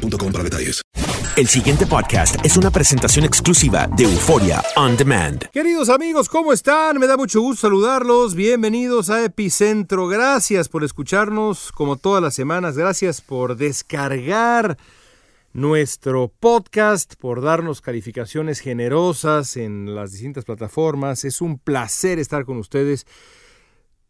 boostmobile.com para detalles. El siguiente podcast es una presentación exclusiva de Euforia On Demand. Queridos amigos, ¿cómo están? Me da mucho gusto saludarlos. Bienvenidos a Epicentro. Gracias por escucharnos como todas las semanas. Gracias por descargar nuestro podcast, por darnos calificaciones generosas en las distintas plataformas. Es un placer estar con ustedes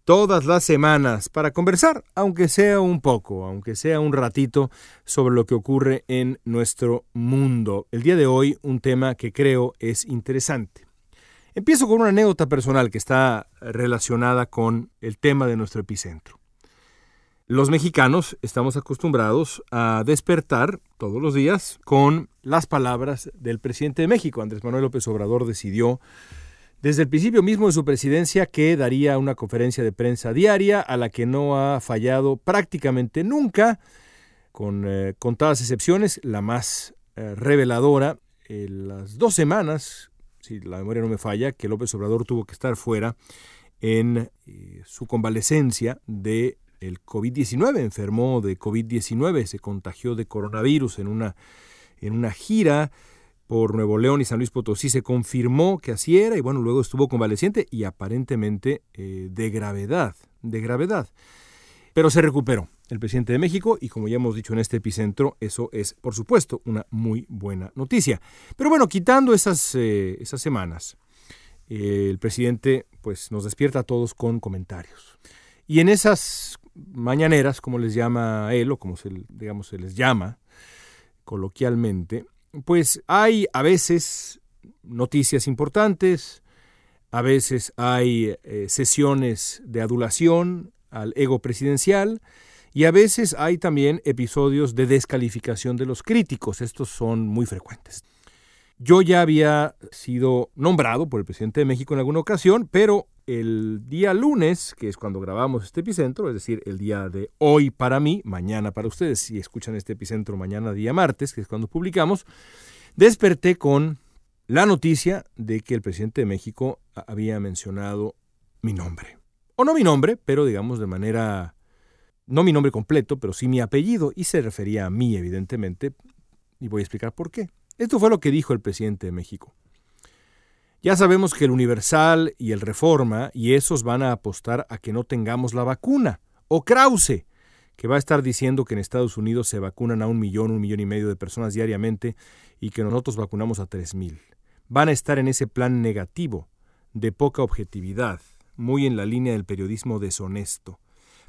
todas las semanas para conversar, aunque sea un poco, aunque sea un ratito, sobre lo que ocurre en nuestro mundo. El día de hoy un tema que creo es interesante. Empiezo con una anécdota personal que está relacionada con el tema de nuestro epicentro. Los mexicanos estamos acostumbrados a despertar todos los días con las palabras del presidente de México. Andrés Manuel López Obrador decidió desde el principio mismo de su presidencia que daría una conferencia de prensa diaria a la que no ha fallado prácticamente nunca, con eh, contadas excepciones, la más eh, reveladora, las dos semanas, si la memoria no me falla, que López Obrador tuvo que estar fuera en eh, su convalecencia de el COVID-19, enfermó de COVID-19, se contagió de coronavirus en una, en una gira por Nuevo León y San Luis Potosí se confirmó que así era y bueno, luego estuvo convaleciente y aparentemente eh, de gravedad, de gravedad. Pero se recuperó el presidente de México y como ya hemos dicho en este epicentro, eso es por supuesto una muy buena noticia. Pero bueno, quitando esas, eh, esas semanas, el presidente pues nos despierta a todos con comentarios. Y en esas mañaneras, como les llama él o como se, digamos, se les llama coloquialmente, pues hay a veces noticias importantes, a veces hay eh, sesiones de adulación al ego presidencial y a veces hay también episodios de descalificación de los críticos. Estos son muy frecuentes. Yo ya había sido nombrado por el presidente de México en alguna ocasión, pero el día lunes, que es cuando grabamos este epicentro, es decir, el día de hoy para mí, mañana para ustedes, si escuchan este epicentro mañana día martes, que es cuando publicamos, desperté con la noticia de que el presidente de México había mencionado mi nombre. O no mi nombre, pero digamos de manera, no mi nombre completo, pero sí mi apellido, y se refería a mí, evidentemente, y voy a explicar por qué. Esto fue lo que dijo el presidente de México. Ya sabemos que el Universal y el Reforma y esos van a apostar a que no tengamos la vacuna. O Krause, que va a estar diciendo que en Estados Unidos se vacunan a un millón, un millón y medio de personas diariamente y que nosotros vacunamos a tres mil. Van a estar en ese plan negativo, de poca objetividad, muy en la línea del periodismo deshonesto,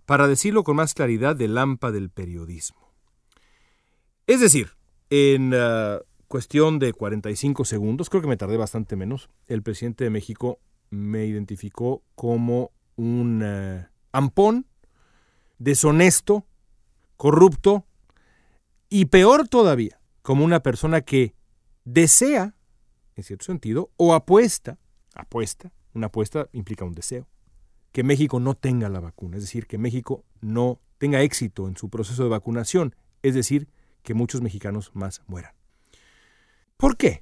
para decirlo con más claridad, del lampa del periodismo. Es decir, en ah, cuestión de 45 segundos, creo que me tardé bastante menos, el presidente de México me identificó como un eh, ampón, deshonesto, corrupto y peor todavía, como una persona que desea, en cierto sentido, o apuesta, apuesta, una apuesta implica un deseo, que México no tenga la vacuna, es decir, que México no tenga éxito en su proceso de vacunación, es decir, que muchos mexicanos más mueran. ¿Por qué?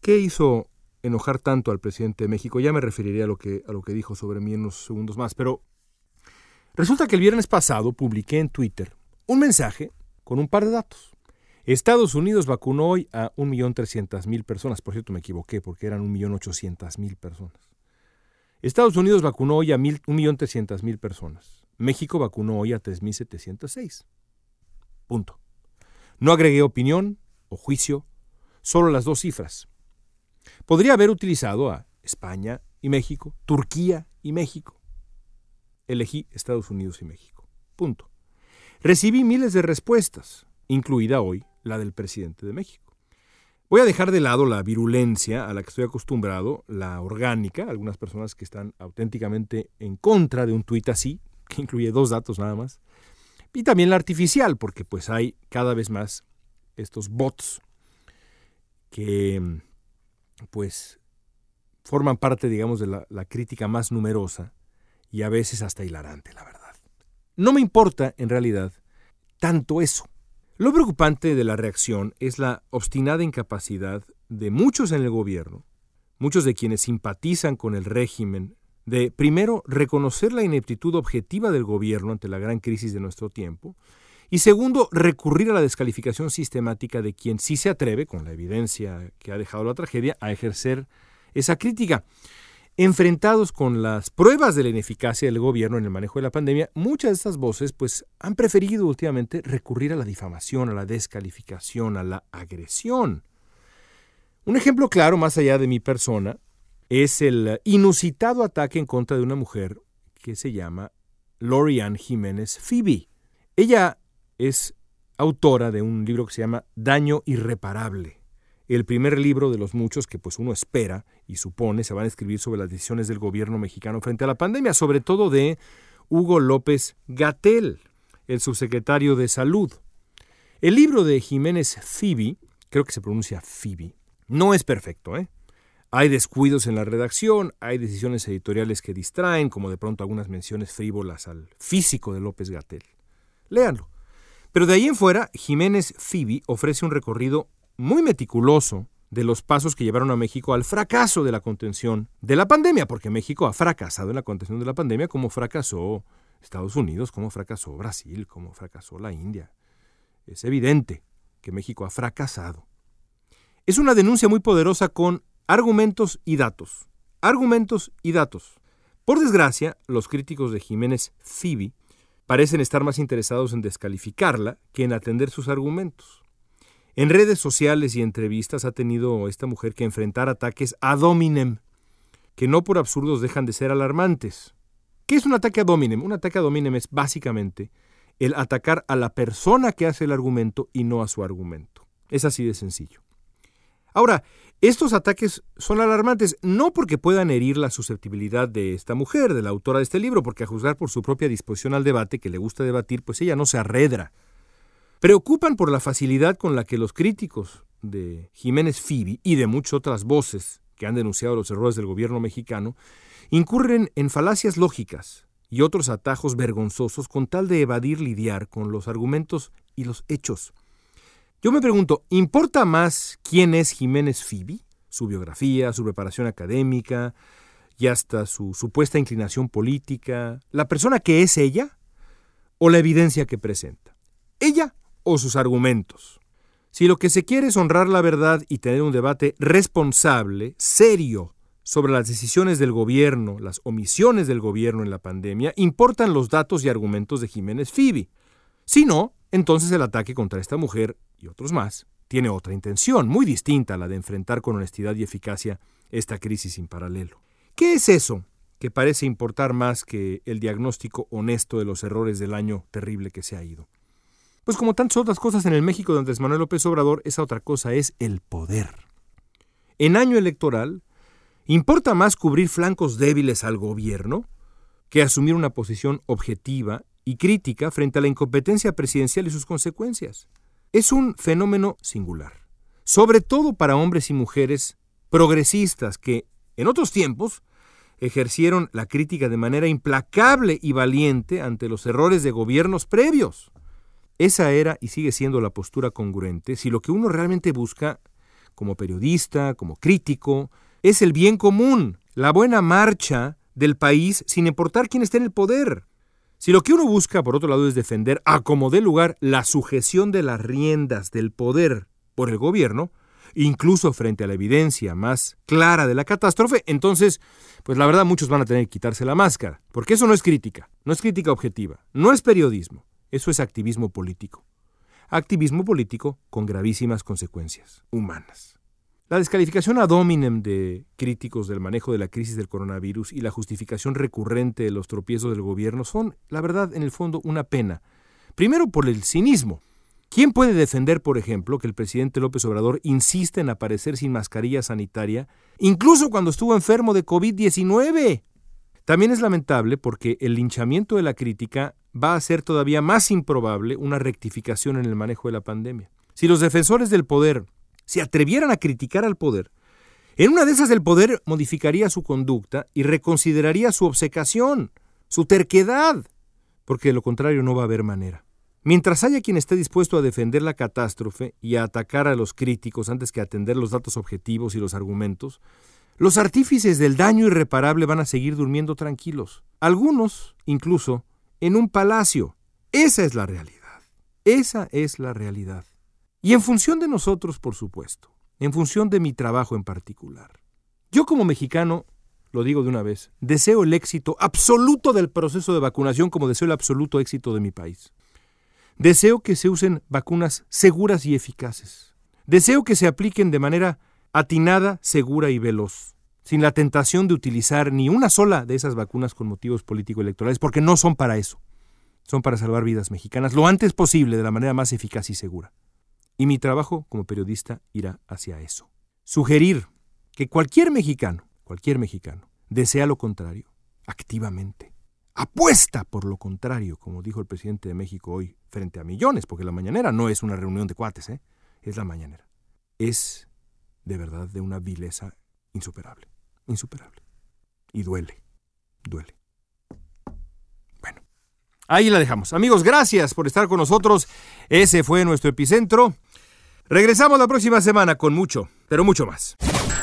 ¿Qué hizo enojar tanto al presidente de México? Ya me referiré a lo que, a lo que dijo sobre mí en unos segundos más, pero resulta que el viernes pasado publiqué en Twitter un mensaje con un par de datos. Estados Unidos vacunó hoy a 1.300.000 personas. Por cierto, me equivoqué porque eran 1.800.000 personas. Estados Unidos vacunó hoy a 1.300.000 personas. México vacunó hoy a 3.706. Punto. No agregué opinión o juicio solo las dos cifras. Podría haber utilizado a España y México, Turquía y México. Elegí Estados Unidos y México. Punto. Recibí miles de respuestas, incluida hoy la del presidente de México. Voy a dejar de lado la virulencia a la que estoy acostumbrado, la orgánica, algunas personas que están auténticamente en contra de un tuit así, que incluye dos datos nada más. y también la artificial, porque pues hay cada vez más estos bots que pues forman parte, digamos, de la, la crítica más numerosa y a veces hasta hilarante, la verdad. No me importa, en realidad, tanto eso. Lo preocupante de la reacción es la obstinada incapacidad de muchos en el gobierno, muchos de quienes simpatizan con el régimen, de primero reconocer la ineptitud objetiva del gobierno ante la gran crisis de nuestro tiempo, y segundo, recurrir a la descalificación sistemática de quien sí se atreve, con la evidencia que ha dejado la tragedia, a ejercer esa crítica. Enfrentados con las pruebas de la ineficacia del gobierno en el manejo de la pandemia, muchas de estas voces pues, han preferido últimamente recurrir a la difamación, a la descalificación, a la agresión. Un ejemplo claro, más allá de mi persona, es el inusitado ataque en contra de una mujer que se llama Lorian Jiménez Phoebe. Ella es autora de un libro que se llama Daño Irreparable, el primer libro de los muchos que pues uno espera y supone se van a escribir sobre las decisiones del gobierno mexicano frente a la pandemia, sobre todo de Hugo López Gatel, el subsecretario de Salud. El libro de Jiménez Phoebe, creo que se pronuncia Phoebe, no es perfecto, ¿eh? Hay descuidos en la redacción, hay decisiones editoriales que distraen, como de pronto algunas menciones frívolas al físico de López Gatel. Léanlo. Pero de ahí en fuera, Jiménez Phoebe ofrece un recorrido muy meticuloso de los pasos que llevaron a México al fracaso de la contención de la pandemia, porque México ha fracasado en la contención de la pandemia como fracasó Estados Unidos, como fracasó Brasil, como fracasó la India. Es evidente que México ha fracasado. Es una denuncia muy poderosa con argumentos y datos. Argumentos y datos. Por desgracia, los críticos de Jiménez Phoebe parecen estar más interesados en descalificarla que en atender sus argumentos. En redes sociales y entrevistas ha tenido esta mujer que enfrentar ataques ad hominem, que no por absurdos dejan de ser alarmantes. ¿Qué es un ataque ad hominem? Un ataque ad hominem es básicamente el atacar a la persona que hace el argumento y no a su argumento. Es así de sencillo. Ahora, estos ataques son alarmantes no porque puedan herir la susceptibilidad de esta mujer, de la autora de este libro, porque a juzgar por su propia disposición al debate, que le gusta debatir, pues ella no se arredra preocupan por la facilidad con la que los críticos de Jiménez Fibi y de muchas otras voces que han denunciado los errores del gobierno mexicano incurren en falacias lógicas y otros atajos vergonzosos con tal de evadir lidiar con los argumentos y los hechos. Yo me pregunto, ¿importa más quién es Jiménez Fibi? Su biografía, su preparación académica y hasta su supuesta inclinación política, la persona que es ella o la evidencia que presenta. Ella o sus argumentos. Si lo que se quiere es honrar la verdad y tener un debate responsable, serio, sobre las decisiones del gobierno, las omisiones del gobierno en la pandemia, importan los datos y argumentos de Jiménez Fibi. Si no, entonces el ataque contra esta mujer y otros más tiene otra intención, muy distinta a la de enfrentar con honestidad y eficacia esta crisis sin paralelo. ¿Qué es eso que parece importar más que el diagnóstico honesto de los errores del año terrible que se ha ido? Pues como tantas otras cosas en el México de Andrés Manuel López Obrador, esa otra cosa es el poder. En año electoral, ¿importa más cubrir flancos débiles al gobierno que asumir una posición objetiva y crítica frente a la incompetencia presidencial y sus consecuencias? Es un fenómeno singular, sobre todo para hombres y mujeres progresistas que, en otros tiempos, ejercieron la crítica de manera implacable y valiente ante los errores de gobiernos previos. Esa era y sigue siendo la postura congruente si lo que uno realmente busca, como periodista, como crítico, es el bien común, la buena marcha del país sin importar quién esté en el poder. Si lo que uno busca, por otro lado, es defender a como dé lugar la sujeción de las riendas del poder por el gobierno, incluso frente a la evidencia más clara de la catástrofe, entonces, pues la verdad muchos van a tener que quitarse la máscara, porque eso no es crítica, no es crítica objetiva, no es periodismo, eso es activismo político. Activismo político con gravísimas consecuencias humanas. La descalificación ad hominem de críticos del manejo de la crisis del coronavirus y la justificación recurrente de los tropiezos del gobierno son, la verdad, en el fondo, una pena. Primero por el cinismo. ¿Quién puede defender, por ejemplo, que el presidente López Obrador insiste en aparecer sin mascarilla sanitaria, incluso cuando estuvo enfermo de COVID-19? También es lamentable porque el linchamiento de la crítica va a hacer todavía más improbable una rectificación en el manejo de la pandemia. Si los defensores del poder se atrevieran a criticar al poder, en una de esas el poder modificaría su conducta y reconsideraría su obcecación, su terquedad, porque de lo contrario no va a haber manera. Mientras haya quien esté dispuesto a defender la catástrofe y a atacar a los críticos antes que atender los datos objetivos y los argumentos, los artífices del daño irreparable van a seguir durmiendo tranquilos, algunos incluso en un palacio. Esa es la realidad. Esa es la realidad. Y en función de nosotros, por supuesto, en función de mi trabajo en particular. Yo como mexicano, lo digo de una vez, deseo el éxito absoluto del proceso de vacunación como deseo el absoluto éxito de mi país. Deseo que se usen vacunas seguras y eficaces. Deseo que se apliquen de manera atinada, segura y veloz, sin la tentación de utilizar ni una sola de esas vacunas con motivos político-electorales, porque no son para eso. Son para salvar vidas mexicanas lo antes posible, de la manera más eficaz y segura. Y mi trabajo como periodista irá hacia eso. Sugerir que cualquier mexicano, cualquier mexicano, desea lo contrario, activamente. Apuesta por lo contrario, como dijo el presidente de México hoy, frente a millones, porque la mañanera no es una reunión de cuates, ¿eh? es la mañanera. Es de verdad de una vileza insuperable, insuperable. Y duele, duele. Bueno, ahí la dejamos. Amigos, gracias por estar con nosotros. Ese fue nuestro epicentro. Regresamos la próxima semana con mucho, pero mucho más.